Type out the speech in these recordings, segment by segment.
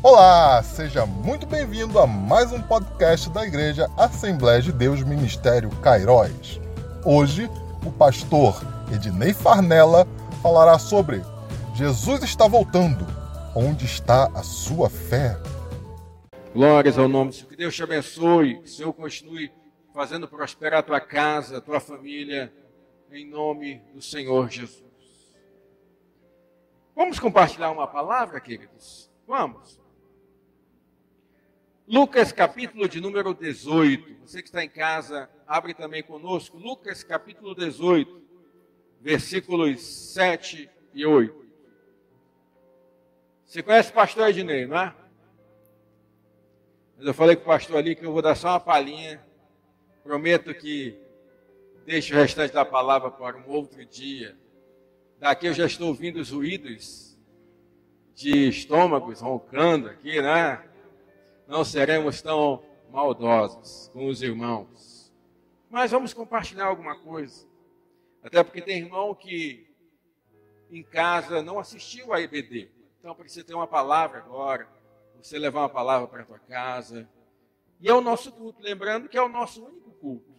Olá, seja muito bem-vindo a mais um podcast da Igreja Assembleia de Deus Ministério Cairóis. Hoje, o pastor Ednei Farnella falará sobre Jesus está voltando. Onde está a sua fé? Glórias ao nome do Senhor. Que Deus te abençoe. Que o Senhor continue fazendo prosperar a tua casa, a tua família, em nome do Senhor Jesus. Vamos compartilhar uma palavra, queridos? Vamos. Lucas capítulo de número 18. Você que está em casa, abre também conosco. Lucas capítulo 18, versículos 7 e 8. Você conhece o pastor Ednei, não é? Mas eu falei com o pastor ali que eu vou dar só uma palhinha. Prometo que deixo o restante da palavra para um outro dia. Daqui eu já estou ouvindo os ruídos de estômagos roncando aqui, né? Não seremos tão maldosos com os irmãos. Mas vamos compartilhar alguma coisa. Até porque tem irmão que em casa não assistiu a EBD. Então precisa ter uma palavra agora. Você levar uma palavra para a tua casa. E é o nosso culto. Lembrando que é o nosso único culto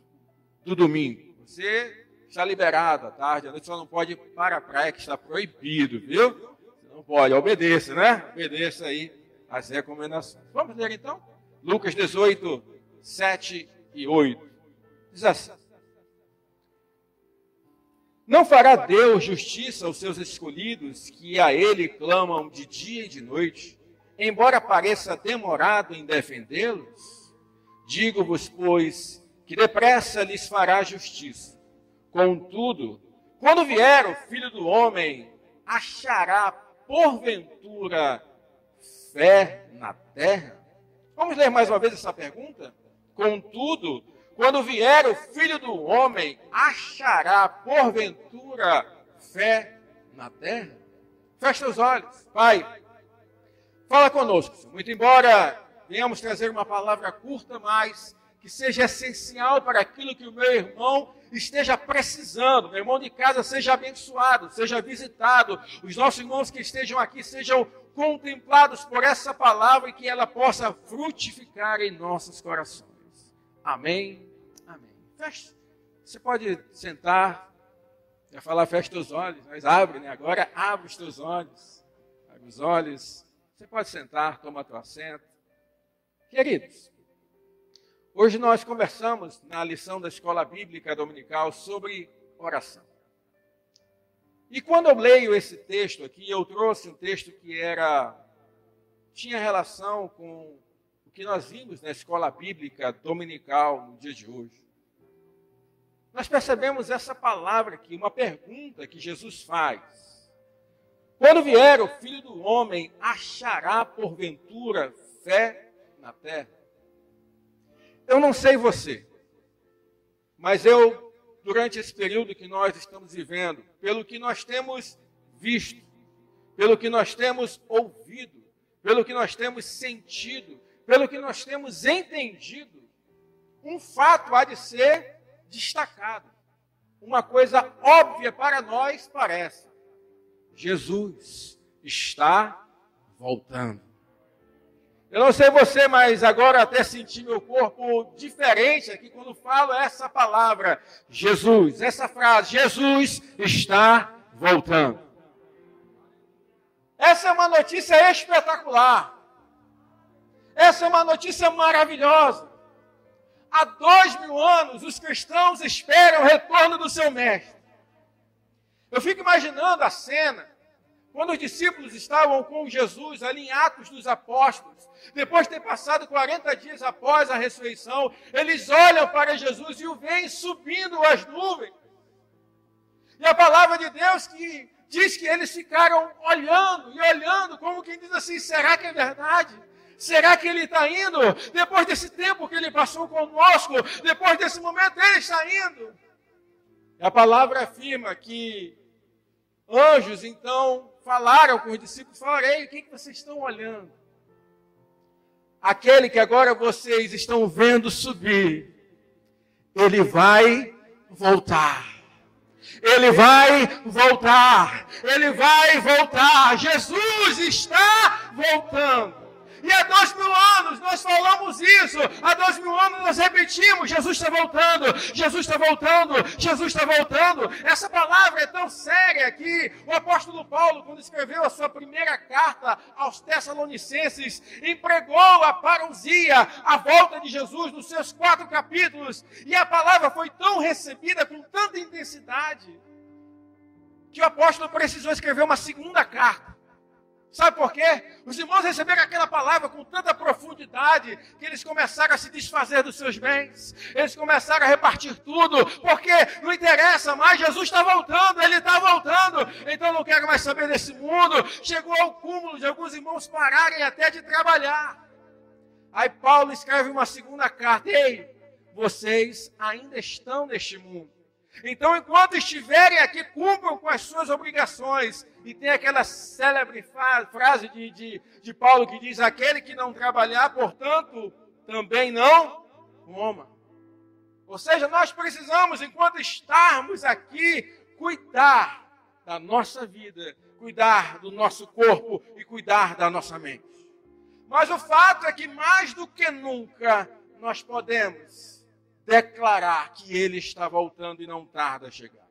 do domingo. Você está liberado à tarde, à noite, só não pode ir para a praia, que está proibido, viu? Você não pode, obedeça, né? Obedeça aí as recomendações. Vamos ler então? Lucas 18, 7 e 8. Diz assim: Não fará Deus justiça aos seus escolhidos que a Ele clamam de dia e de noite, embora pareça demorado em defendê-los? Digo-vos, pois, que depressa lhes fará justiça. Contudo, quando vier o filho do homem, achará porventura fé na terra? Vamos ler mais uma vez essa pergunta? Contudo, quando vier o filho do homem, achará porventura fé na terra? Feche os olhos, Pai. Fala conosco, muito embora venhamos trazer uma palavra curta, mas que seja essencial para aquilo que o meu irmão esteja precisando. Meu irmão de casa seja abençoado, seja visitado. Os nossos irmãos que estejam aqui sejam contemplados por essa palavra e que ela possa frutificar em nossos corações. Amém. Amém. Feche. Você pode sentar. Já falar, feche os olhos, mas abre, né? Agora abre os teus olhos. Abre os olhos. Você pode sentar, toma teu assento. Queridos, Hoje nós conversamos na lição da escola bíblica dominical sobre oração. E quando eu leio esse texto aqui, eu trouxe um texto que era tinha relação com o que nós vimos na escola bíblica dominical no dia de hoje. Nós percebemos essa palavra aqui, uma pergunta que Jesus faz. Quando vier o filho do homem, achará porventura fé na terra? Eu não sei você, mas eu, durante esse período que nós estamos vivendo, pelo que nós temos visto, pelo que nós temos ouvido, pelo que nós temos sentido, pelo que nós temos entendido, um fato há de ser destacado. Uma coisa óbvia para nós parece: Jesus está voltando. Eu não sei você, mas agora até senti meu corpo diferente aqui quando falo essa palavra, Jesus, essa frase, Jesus está voltando. Essa é uma notícia espetacular. Essa é uma notícia maravilhosa. Há dois mil anos, os cristãos esperam o retorno do seu mestre. Eu fico imaginando a cena quando os discípulos estavam com Jesus ali em Atos dos Apóstolos, depois de ter passado 40 dias após a ressurreição, eles olham para Jesus e o veem subindo as nuvens. E a palavra de Deus que diz que eles ficaram olhando e olhando, como quem diz assim: será que é verdade? Será que ele está indo? Depois desse tempo que ele passou conosco, depois desse momento, ele está indo. E a palavra afirma que anjos então falaram com os discípulos: falaram, ei, o que, que vocês estão olhando? aquele que agora vocês estão vendo subir, ele vai voltar. Ele vai voltar. Ele vai voltar. Jesus está voltando. Nós falamos isso, há dois mil anos nós repetimos: Jesus está voltando, Jesus está voltando, Jesus está voltando. Essa palavra é tão séria que o apóstolo Paulo, quando escreveu a sua primeira carta aos Tessalonicenses, empregou a parousia, a volta de Jesus, nos seus quatro capítulos, e a palavra foi tão recebida com tanta intensidade que o apóstolo precisou escrever uma segunda carta. Sabe por quê? Os irmãos receberam aquela palavra com tanta profundidade que eles começaram a se desfazer dos seus bens, eles começaram a repartir tudo, porque não interessa mais, Jesus está voltando, ele está voltando, então não quero mais saber desse mundo. Chegou ao cúmulo de alguns irmãos pararem até de trabalhar. Aí Paulo escreve uma segunda carta: Ei, vocês ainda estão neste mundo então, enquanto estiverem aqui, cumpram com as suas obrigações. E tem aquela célebre frase de, de, de Paulo que diz: Aquele que não trabalhar, portanto, também não coma. Ou seja, nós precisamos, enquanto estarmos aqui, cuidar da nossa vida, cuidar do nosso corpo e cuidar da nossa mente. Mas o fato é que mais do que nunca nós podemos declarar que ele está voltando e não tarda a chegar.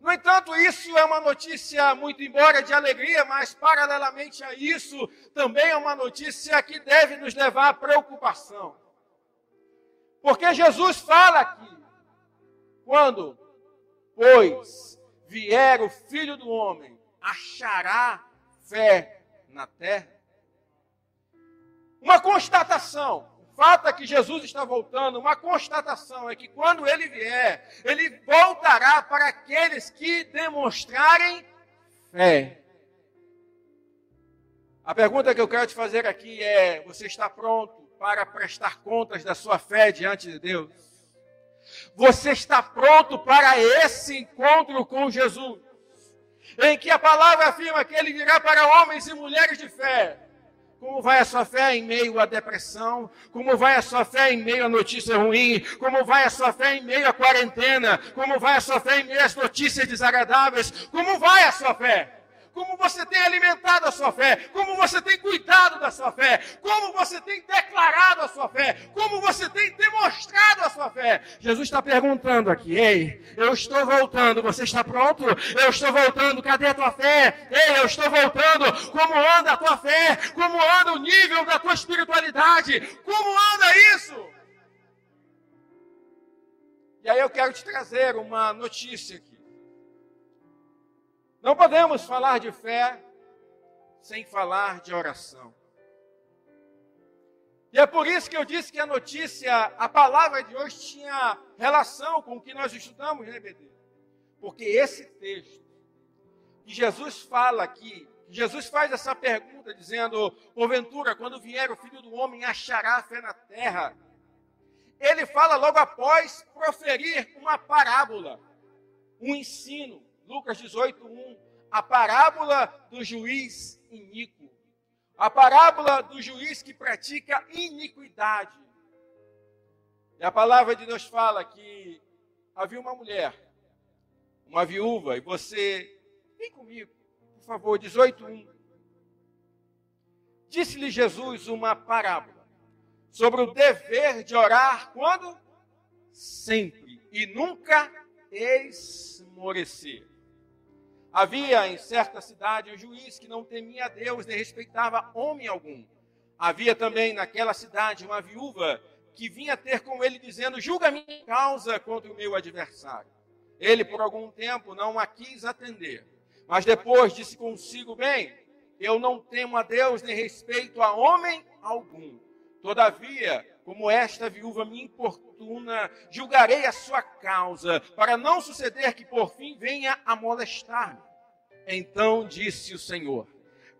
No entanto, isso é uma notícia, muito embora de alegria, mas paralelamente a isso, também é uma notícia que deve nos levar à preocupação. Porque Jesus fala aqui, quando, pois, vier o filho do homem, achará fé na terra? Uma constatação fato é que Jesus está voltando, uma constatação é que quando ele vier, ele voltará para aqueles que demonstrarem fé. A pergunta que eu quero te fazer aqui é: você está pronto para prestar contas da sua fé diante de Deus? Você está pronto para esse encontro com Jesus? Em que a palavra afirma que ele virá para homens e mulheres de fé como vai a sua fé em meio à depressão? Como vai a sua fé em meio à notícia ruim? Como vai a sua fé em meio à quarentena? Como vai a sua fé em meio às notícias desagradáveis? Como vai a sua fé? Como você tem alimentado a sua fé, como você tem cuidado da sua fé, como você tem declarado a sua fé, como você tem demonstrado a sua fé. Jesus está perguntando aqui: Ei, eu estou voltando, você está pronto? Eu estou voltando, cadê a tua fé? Ei, eu estou voltando, como anda a tua fé? Como anda o nível da tua espiritualidade? Como anda isso? E aí eu quero te trazer uma notícia aqui. Não podemos falar de fé sem falar de oração. E é por isso que eu disse que a notícia, a palavra de hoje tinha relação com o que nós estudamos, né, BD? Porque esse texto que Jesus fala aqui, Jesus faz essa pergunta dizendo: porventura, quando vier o filho do homem, achará fé na terra? Ele fala logo após proferir uma parábola, um ensino. Lucas 18, 1, a parábola do juiz iníquo. A parábola do juiz que pratica iniquidade. E a palavra de Deus fala que havia uma mulher, uma viúva, e você, vem comigo, por favor, 18.1. Disse-lhe Jesus uma parábola sobre o dever de orar quando? Sempre e nunca esmorecer. Havia em certa cidade um juiz que não temia Deus nem respeitava homem algum. Havia também naquela cidade uma viúva que vinha ter com ele dizendo: Julga minha causa contra o meu adversário. Ele, por algum tempo, não a quis atender. Mas depois disse consigo: Bem, eu não temo a Deus nem respeito a homem algum. Todavia, como esta viúva me importuna, julgarei a sua causa, para não suceder que por fim venha a molestar-me. Então disse o Senhor: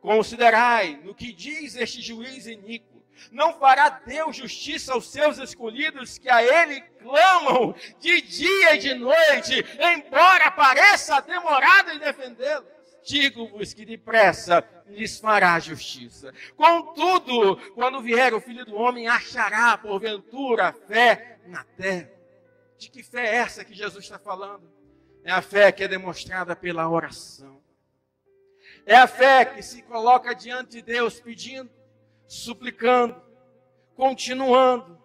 Considerai no que diz este juiz iníquo. Não fará Deus justiça aos seus escolhidos que a Ele clamam de dia e de noite, embora pareça demorado em defendê-los? Digo-vos que depressa lhes fará justiça. Contudo, quando vier o filho do homem, achará porventura fé na terra. De que fé é essa que Jesus está falando? É a fé que é demonstrada pela oração. É a fé que se coloca diante de Deus pedindo, suplicando, continuando,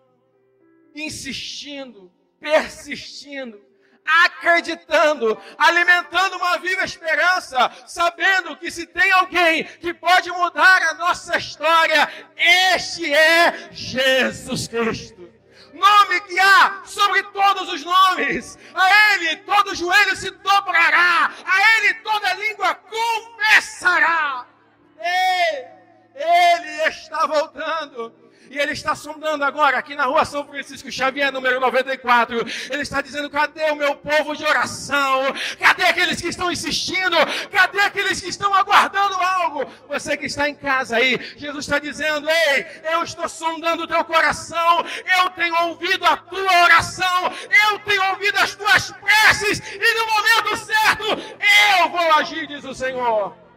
insistindo, persistindo, acreditando, alimentando uma viva esperança, sabendo que se tem alguém que pode mudar a nossa história, este é Jesus Cristo. Nome que há sobre todos os nomes, a Ele todo joelho se dobrará, a Ele toda língua confessará. E ele está sondando agora, aqui na rua São Francisco Xavier, número 94. Ele está dizendo: cadê o meu povo de oração? Cadê aqueles que estão insistindo? Cadê aqueles que estão aguardando algo? Você que está em casa aí, Jesus está dizendo: ei, eu estou sondando o teu coração, eu tenho ouvido a tua oração, eu tenho ouvido as tuas preces, e no momento certo eu vou agir, diz o Senhor.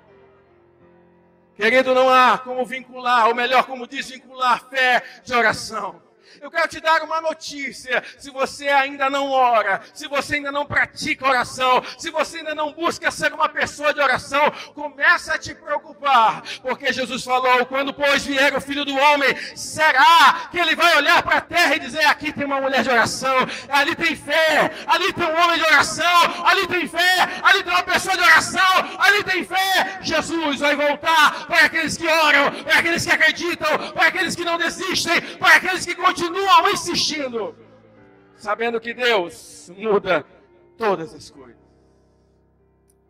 Querido, não há como vincular, ou melhor, como desvincular fé de oração. Eu quero te dar uma notícia. Se você ainda não ora, se você ainda não pratica oração, se você ainda não busca ser uma pessoa de oração, começa a te preocupar. Porque Jesus falou: quando, pois, vier o filho do homem, será que ele vai olhar para a terra e dizer: aqui tem uma mulher de oração, ali tem fé, ali tem um homem de oração, ali tem fé, ali tem uma pessoa de oração, ali tem fé. Jesus vai voltar para aqueles que oram, para aqueles que acreditam, para aqueles que não desistem, para aqueles que continuam continuam insistindo, sabendo que Deus muda todas as coisas.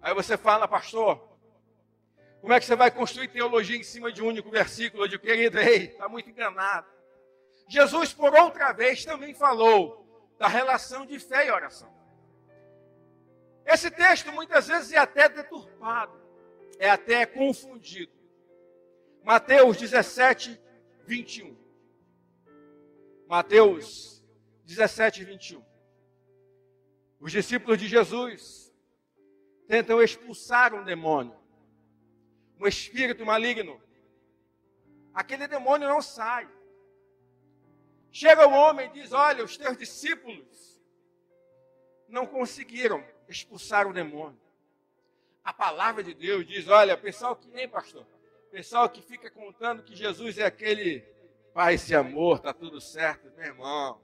Aí você fala, pastor, como é que você vai construir teologia em cima de um único versículo? Digo, querido, ei, está muito enganado. Jesus, por outra vez, também falou da relação de fé e oração. Esse texto muitas vezes é até deturpado, é até confundido. Mateus 17, 21. Mateus 17, 21. Os discípulos de Jesus tentam expulsar um demônio, um espírito maligno. Aquele demônio não sai. Chega o homem e diz: Olha, os teus discípulos não conseguiram expulsar o demônio. A palavra de Deus diz: Olha, pessoal que nem pastor, pessoal que fica contando que Jesus é aquele paz e amor, está tudo certo, meu irmão.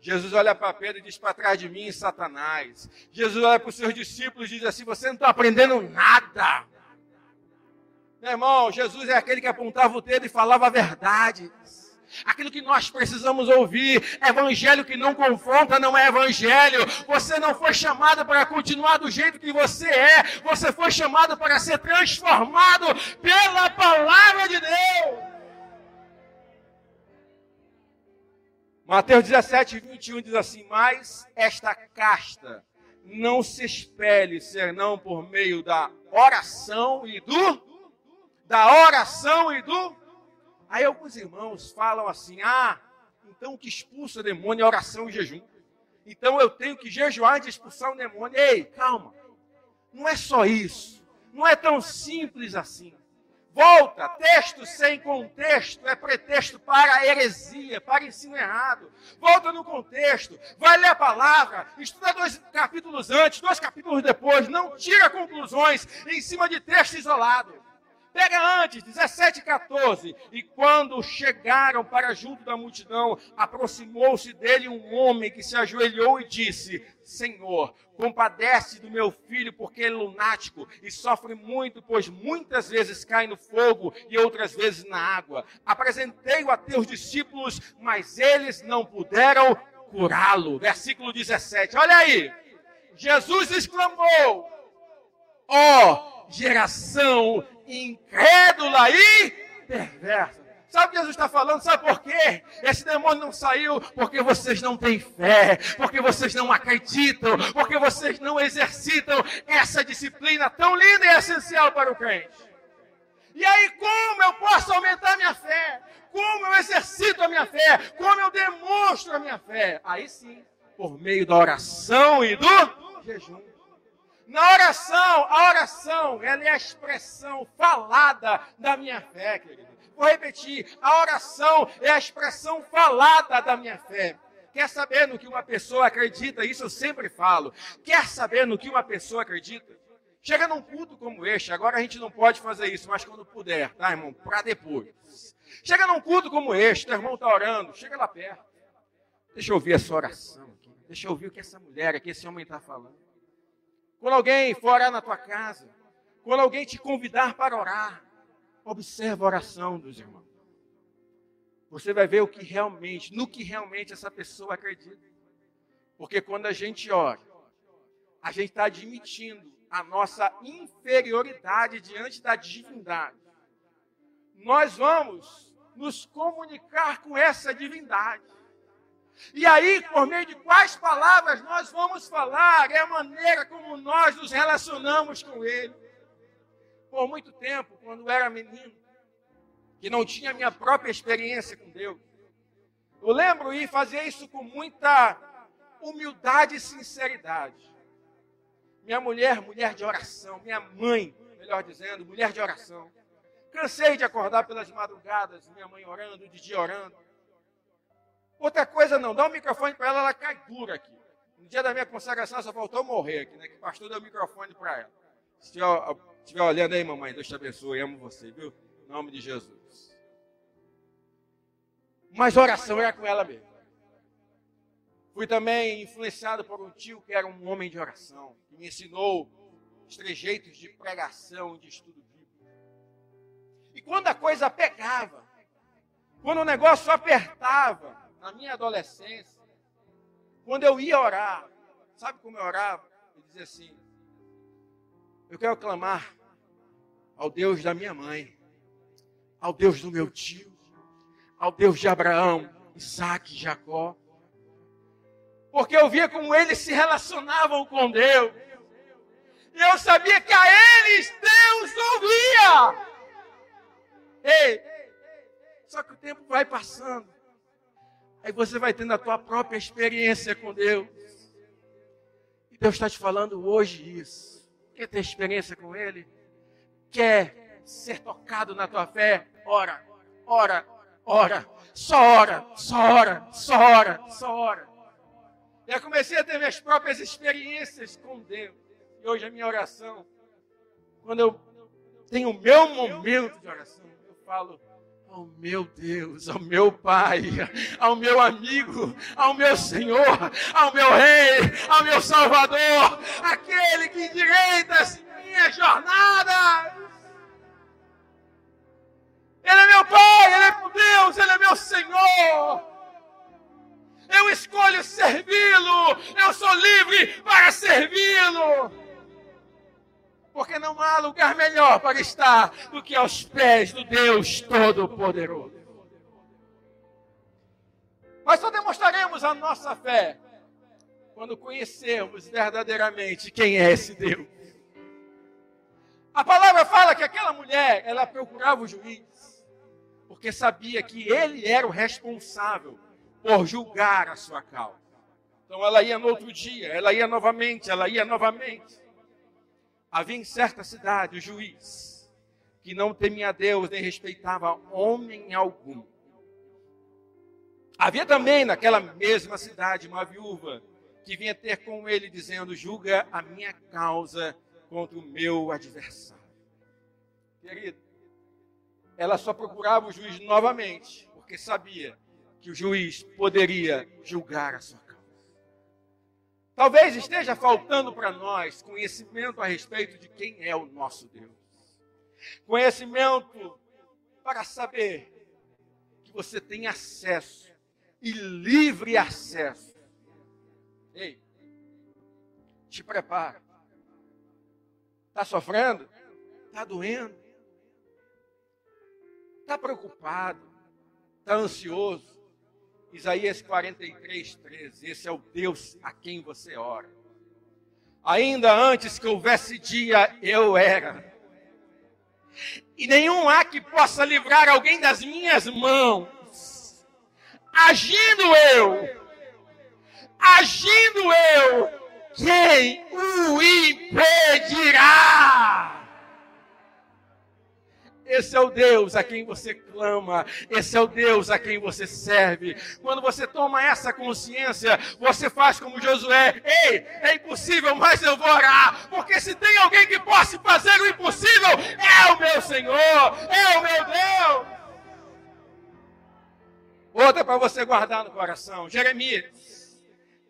Jesus olha para Pedro e diz para trás de mim, Satanás. Jesus olha para os seus discípulos e diz assim: Você não está aprendendo nada. Meu irmão, Jesus é aquele que apontava o dedo e falava a verdade. Aquilo que nós precisamos ouvir, evangelho que não confronta não é evangelho. Você não foi chamado para continuar do jeito que você é, você foi chamado para ser transformado pela palavra de Deus. Mateus 17, 21 diz assim: Mas esta casta não se espelhe senão por meio da oração e do. Da oração e do. Aí alguns irmãos falam assim: Ah, então o que expulsa o demônio é oração e jejum. Então eu tenho que jejuar de expulsar o demônio. Ei, calma. Não é só isso. Não é tão simples assim. Volta, texto sem contexto é pretexto para heresia, para ensino errado. Volta no contexto, vai ler a palavra, estuda dois capítulos antes, dois capítulos depois, não tira conclusões em cima de texto isolado. Pega antes, 17 e 14. E quando chegaram para junto da multidão, aproximou-se dele um homem que se ajoelhou e disse: Senhor, compadece do meu filho, porque ele é lunático e sofre muito, pois muitas vezes cai no fogo e outras vezes na água. Apresentei-o a teus discípulos, mas eles não puderam curá-lo. Versículo 17. Olha aí. Jesus exclamou: geração incrédula e perversa. Sabe o que Jesus está falando? Sabe por quê? Esse demônio não saiu porque vocês não têm fé, porque vocês não acreditam, porque vocês não exercitam essa disciplina tão linda e essencial para o crente. E aí, como eu posso aumentar minha fé? Como eu exercito a minha fé? Como eu demonstro a minha fé? Aí sim, por meio da oração e do jejum. Na oração, a oração, ela é a expressão falada da minha fé, querido. Vou repetir, a oração é a expressão falada da minha fé. Quer saber no que uma pessoa acredita? Isso eu sempre falo. Quer saber no que uma pessoa acredita? Chega num culto como este, agora a gente não pode fazer isso, mas quando puder, tá, irmão? Para depois. Chega num culto como este, teu irmão está orando, chega lá perto. Deixa eu ouvir essa oração aqui. Deixa eu ouvir o que essa mulher aqui, esse homem está falando. Quando alguém for orar na tua casa, quando alguém te convidar para orar, observa a oração dos irmãos. Você vai ver o que realmente, no que realmente essa pessoa acredita. Porque quando a gente ora, a gente está admitindo a nossa inferioridade diante da divindade. Nós vamos nos comunicar com essa divindade. E aí, por meio de quais palavras nós vamos falar, é a maneira como nós nos relacionamos com Ele. Por muito tempo, quando era menino, que não tinha minha própria experiência com Deus, eu lembro e fazia isso com muita humildade e sinceridade. Minha mulher, mulher de oração, minha mãe, melhor dizendo, mulher de oração. Cansei de acordar pelas madrugadas, minha mãe orando, de dia orando. Outra coisa não, dá um microfone para ela, ela cai dura aqui. No dia da minha consagração só faltou morrer aqui, né? Que o pastor deu o microfone para ela. Se estiver, estiver olhando aí, mamãe, Deus te abençoe, amo você, viu? Em nome de Jesus. Mas oração era com ela mesmo. Fui também influenciado por um tio que era um homem de oração, que me ensinou os trejeitos de pregação, de estudo bíblico. E quando a coisa pegava, quando o negócio apertava, na minha adolescência, quando eu ia orar, sabe como eu orava? Eu dizia assim: eu quero clamar ao Deus da minha mãe, ao Deus do meu tio, ao Deus de Abraão, Isaac e Jacó porque eu via como eles se relacionavam com Deus. E eu sabia que a eles Deus ouvia. Ei, só que o tempo vai passando. Aí você vai tendo a tua própria experiência com Deus. E Deus está te falando hoje isso. Quer ter experiência com Ele? Quer ser tocado na tua fé? Ora, ora, ora. Só ora, só ora, só ora, só ora. E eu comecei a ter minhas próprias experiências com Deus. E hoje a minha oração, quando eu tenho o meu momento de oração, eu falo ao meu Deus, ao meu Pai, ao meu amigo, ao meu Senhor, ao meu Rei, ao meu Salvador, aquele que endireita as minhas jornadas. Ele é meu Pai, Ele é meu Deus, Ele é meu Senhor eu escolho servi-lo, eu sou livre para servi-lo. Porque não há lugar melhor para estar do que aos pés do Deus Todo-Poderoso. Mas só demonstraremos a nossa fé quando conhecermos verdadeiramente quem é esse Deus. A palavra fala que aquela mulher, ela procurava o juiz, porque sabia que ele era o responsável por julgar a sua causa. Então ela ia no outro dia, ela ia novamente, ela ia novamente. Havia em certa cidade o juiz que não temia Deus nem respeitava homem algum. Havia também naquela mesma cidade uma viúva que vinha ter com ele dizendo: julga a minha causa contra o meu adversário. Querido, ela só procurava o juiz novamente, porque sabia que o juiz poderia julgar a sua. Talvez esteja faltando para nós conhecimento a respeito de quem é o nosso Deus. Conhecimento para saber que você tem acesso e livre acesso. Ei, te prepara. Está sofrendo? Está doendo? Está preocupado? Está ansioso? Isaías 43, 13. Esse é o Deus a quem você ora. Ainda antes que houvesse dia, eu era. E nenhum há que possa livrar alguém das minhas mãos. Agindo eu, agindo eu, quem o impedirá? Esse é o Deus a quem você clama, esse é o Deus a quem você serve. Quando você toma essa consciência, você faz como Josué: Ei, é impossível, mas eu vou orar, porque se tem alguém que possa fazer o impossível, é o meu Senhor, é o meu Deus. Outra para você guardar no coração: Jeremias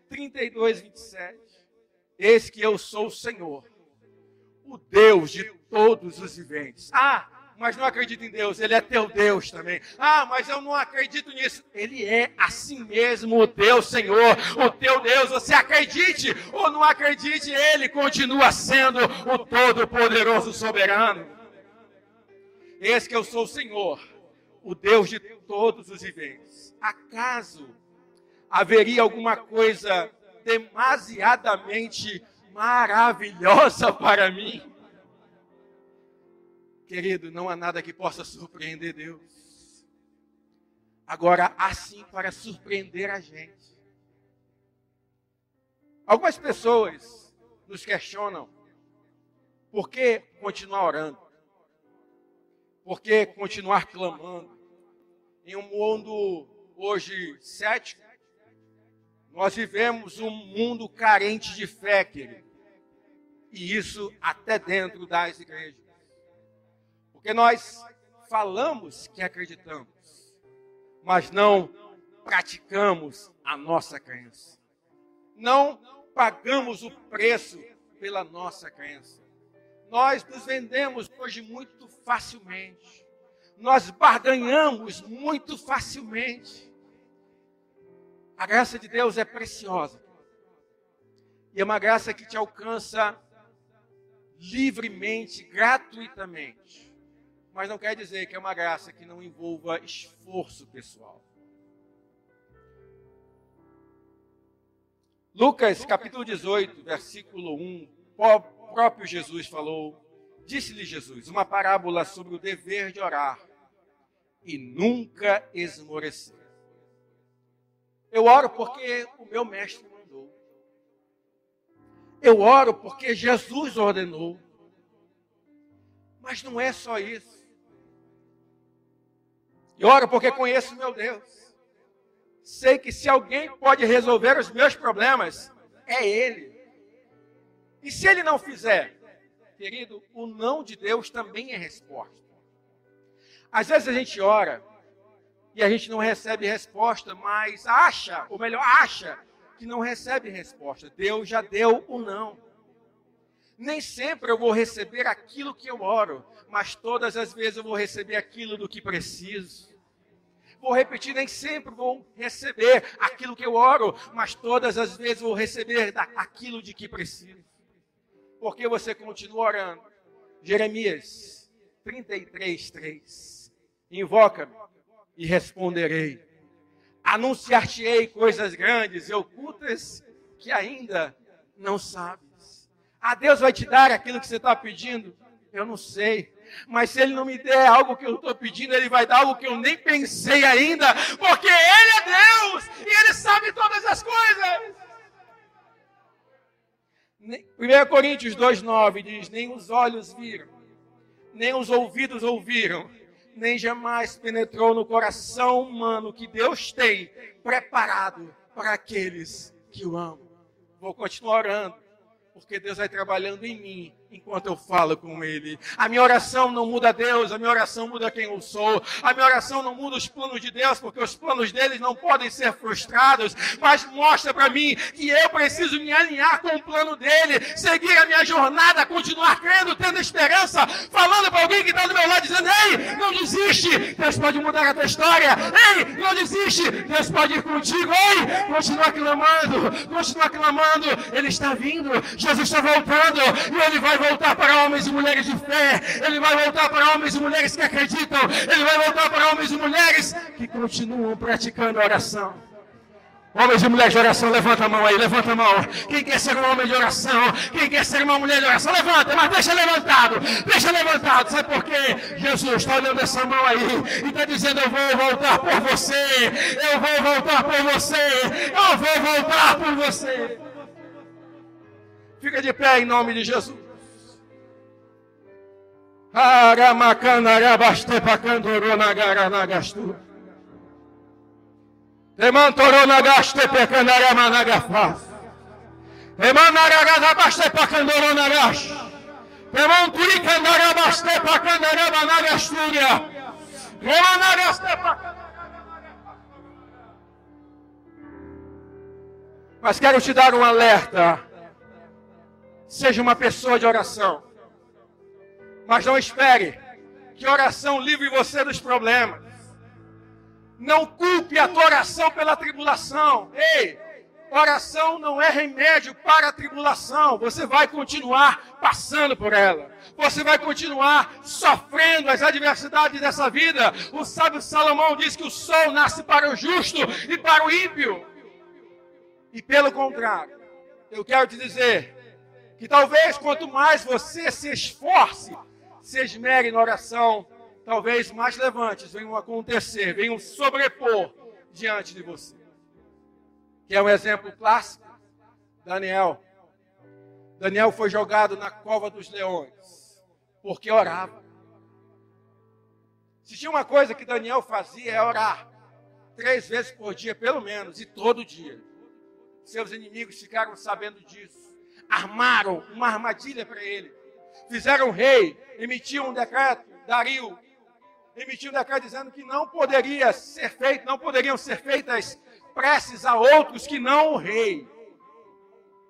32, 27. Eis que eu sou o Senhor, o Deus de todos os viventes. Ah, mas não acredito em Deus, Ele é teu Deus também. Ah, mas eu não acredito nisso. Ele é assim mesmo o teu Senhor, o teu Deus. Você acredite ou não acredite, Ele continua sendo o Todo-Poderoso Soberano. Esse que eu sou o Senhor, o Deus de todos os viventes. Acaso haveria alguma coisa demasiadamente maravilhosa para mim? Querido, não há nada que possa surpreender Deus. Agora, assim para surpreender a gente. Algumas pessoas nos questionam por que continuar orando? Por que continuar clamando? Em um mundo hoje cético, nós vivemos um mundo carente de fé, querido. E isso até dentro das igrejas. Porque nós falamos que acreditamos, mas não praticamos a nossa crença. Não pagamos o preço pela nossa crença. Nós nos vendemos hoje muito facilmente. Nós barganhamos muito facilmente. A graça de Deus é preciosa. E é uma graça que te alcança livremente, gratuitamente mas não quer dizer que é uma graça que não envolva esforço pessoal. Lucas capítulo 18, versículo 1, o próprio Jesus falou, disse-lhe Jesus, uma parábola sobre o dever de orar e nunca esmorecer. Eu oro porque o meu mestre mandou. Eu oro porque Jesus ordenou. Mas não é só isso. E oro porque conheço meu Deus. Sei que se alguém pode resolver os meus problemas, é Ele. E se Ele não fizer, querido, o não de Deus também é resposta. Às vezes a gente ora e a gente não recebe resposta, mas acha, ou melhor, acha que não recebe resposta. Deus já deu o não. Nem sempre eu vou receber aquilo que eu oro, mas todas as vezes eu vou receber aquilo do que preciso. Vou repetir, nem sempre vou receber aquilo que eu oro, mas todas as vezes vou receber aquilo de que preciso. Porque você continua orando. Jeremias 33, 3. Invoca-me e responderei. Anunciar-te-ei coisas grandes e ocultas que ainda não sabes. Ah, Deus vai te dar aquilo que você está pedindo? Eu não sei. Mas se Ele não me der algo que eu estou pedindo, Ele vai dar algo que eu nem pensei ainda, porque Ele é Deus e Ele sabe todas as coisas. 1 Coríntios 2,9 diz: Nem os olhos viram, nem os ouvidos ouviram, nem jamais penetrou no coração humano que Deus tem preparado para aqueles que o amam. Vou continuar orando porque Deus vai trabalhando em mim enquanto eu falo com Ele. A minha oração não muda Deus, a minha oração muda quem eu sou. A minha oração não muda os planos de Deus, porque os planos deles não podem ser frustrados, mas mostra para mim que eu preciso me alinhar com o plano dele, seguir a minha jornada, continuar crendo, tendo esperança, falando para alguém que está do meu lado, dizendo: Ei, não desiste, Deus pode mudar a tua história. Ei, não desiste, Deus pode ir contigo. Ei, continua clamando, continua clamando. Ele está vindo, Jesus está voltando e ele vai voltar para homens e mulheres de fé, ele vai voltar para homens e mulheres que acreditam, ele vai voltar para homens e mulheres que continuam praticando a oração. Homens e mulheres de oração, levanta a mão aí, levanta a mão. Quem quer ser um homem de oração? Quem quer ser uma mulher de oração? Levanta, mas deixa levantado, deixa levantado. Sabe por quê? Jesus está olhando essa mão aí e está dizendo: Eu vou voltar por você, eu vou voltar por você, eu vou voltar por você. Fica de pé em nome de Jesus. Aramacanarabaste pacandoronagaranagastura. Temantoronagaste pecanaramanagafaz. Emanaragazabaste pacandoronagas. Temanturicandarabaste pacandaramanagasturia. Emanagaste Mas quero te dar um alerta. Seja uma pessoa de oração. Mas não espere que oração livre você dos problemas. Não culpe a tua oração pela tribulação. Ei, oração não é remédio para a tribulação. Você vai continuar passando por ela. Você vai continuar sofrendo as adversidades dessa vida. O sábio Salomão diz que o sol nasce para o justo e para o ímpio. E pelo contrário, eu quero te dizer que talvez quanto mais você se esforce se esmere na oração, talvez mais levantes venham acontecer, venham sobrepor diante de você. Que é um exemplo clássico, Daniel. Daniel foi jogado na cova dos leões, porque orava. Se tinha uma coisa que Daniel fazia é orar, três vezes por dia, pelo menos, e todo dia. Seus inimigos ficaram sabendo disso, armaram uma armadilha para ele fizeram rei, emitiu um decreto, Dario, emitiu um decreto dizendo que não poderia ser feito, não poderiam ser feitas preces a outros que não o rei.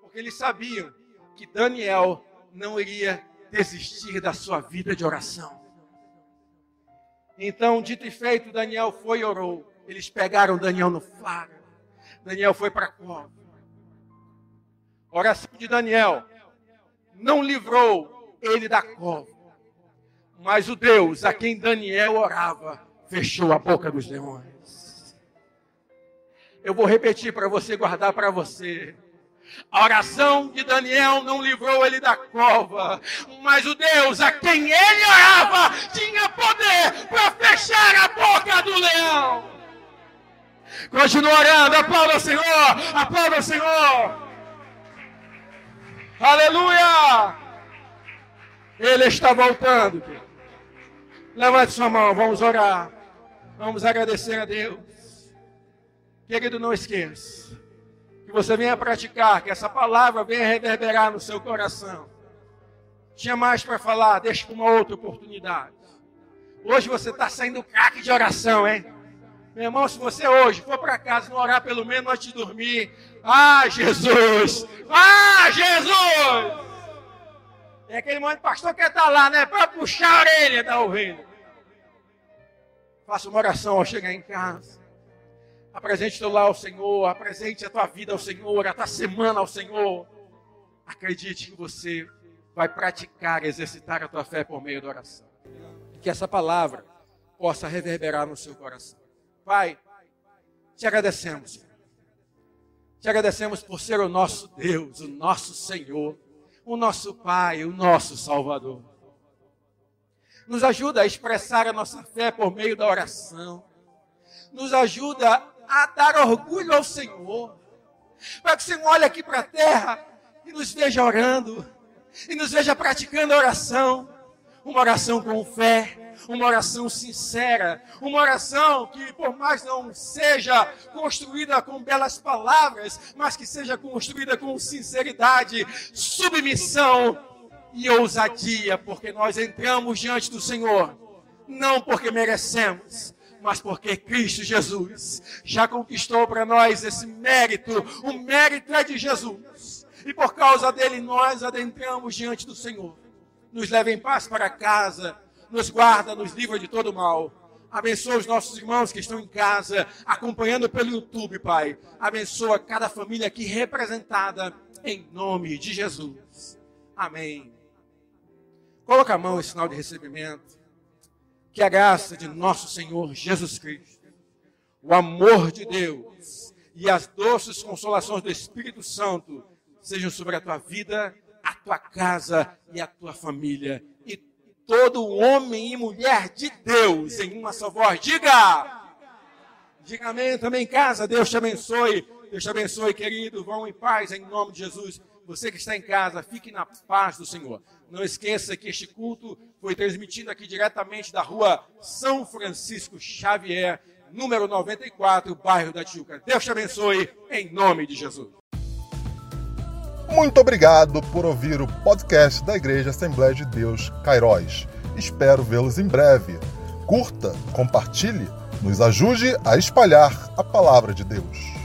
Porque eles sabiam que Daniel não iria desistir da sua vida de oração. Então, dito e feito, Daniel foi e orou. Eles pegaram Daniel no faro. Daniel foi para a cova. Oração de Daniel não livrou ele da cova. Mas o Deus a quem Daniel orava fechou a boca dos leões. Eu vou repetir para você guardar para você. A oração de Daniel não livrou ele da cova, mas o Deus a quem ele orava tinha poder para fechar a boca do leão. Continua orando, aplauda o Senhor, aplauda o Senhor. Aleluia! Ele está voltando. Levante sua mão, vamos orar. Vamos agradecer a Deus. Querido, não esqueça que você venha praticar, que essa palavra venha reverberar no seu coração. Tinha mais para falar, deixa para uma outra oportunidade. Hoje você está saindo craque de oração, hein? Meu irmão, se você hoje for para casa não orar pelo menos antes de dormir, ah, Jesus! Ah, Jesus! É aquele de pastor que está lá, né? Para puxar a orelha da ovelha. Faça uma oração ao chegar em casa. Apresente teu lá ao Senhor. Apresente a tua vida ao Senhor, a tua semana ao Senhor. Acredite que você vai praticar, exercitar a tua fé por meio da oração. E que essa palavra possa reverberar no seu coração. Pai, te agradecemos. Te agradecemos por ser o nosso Deus, o nosso Senhor o nosso Pai, o nosso Salvador. Nos ajuda a expressar a nossa fé por meio da oração. Nos ajuda a dar orgulho ao Senhor. Para que o Senhor olhe aqui para a terra e nos veja orando. E nos veja praticando a oração. Uma oração com fé uma oração sincera, uma oração que, por mais não seja construída com belas palavras, mas que seja construída com sinceridade, submissão e ousadia, porque nós entramos diante do Senhor, não porque merecemos, mas porque Cristo Jesus já conquistou para nós esse mérito, o mérito é de Jesus. E por causa dele nós adentramos diante do Senhor. Nos leva em paz para casa, nos guarda, nos livra de todo mal. Abençoa os nossos irmãos que estão em casa, acompanhando pelo YouTube, Pai. Abençoa cada família aqui representada, em nome de Jesus. Amém. Coloca a mão em sinal de recebimento. Que a graça de nosso Senhor Jesus Cristo, o amor de Deus e as doces consolações do Espírito Santo sejam sobre a tua vida, tua casa e a tua família todo homem e mulher de Deus em uma só voz. Diga! Diga amém também em casa. Deus te abençoe. Deus te abençoe, querido. Vão em paz em nome de Jesus. Você que está em casa, fique na paz do Senhor. Não esqueça que este culto foi transmitido aqui diretamente da rua São Francisco Xavier, número 94, bairro da Tijuca. Deus te abençoe, em nome de Jesus. Muito obrigado por ouvir o podcast da Igreja Assembleia de Deus Cairóis. Espero vê-los em breve. Curta, compartilhe, nos ajude a espalhar a palavra de Deus.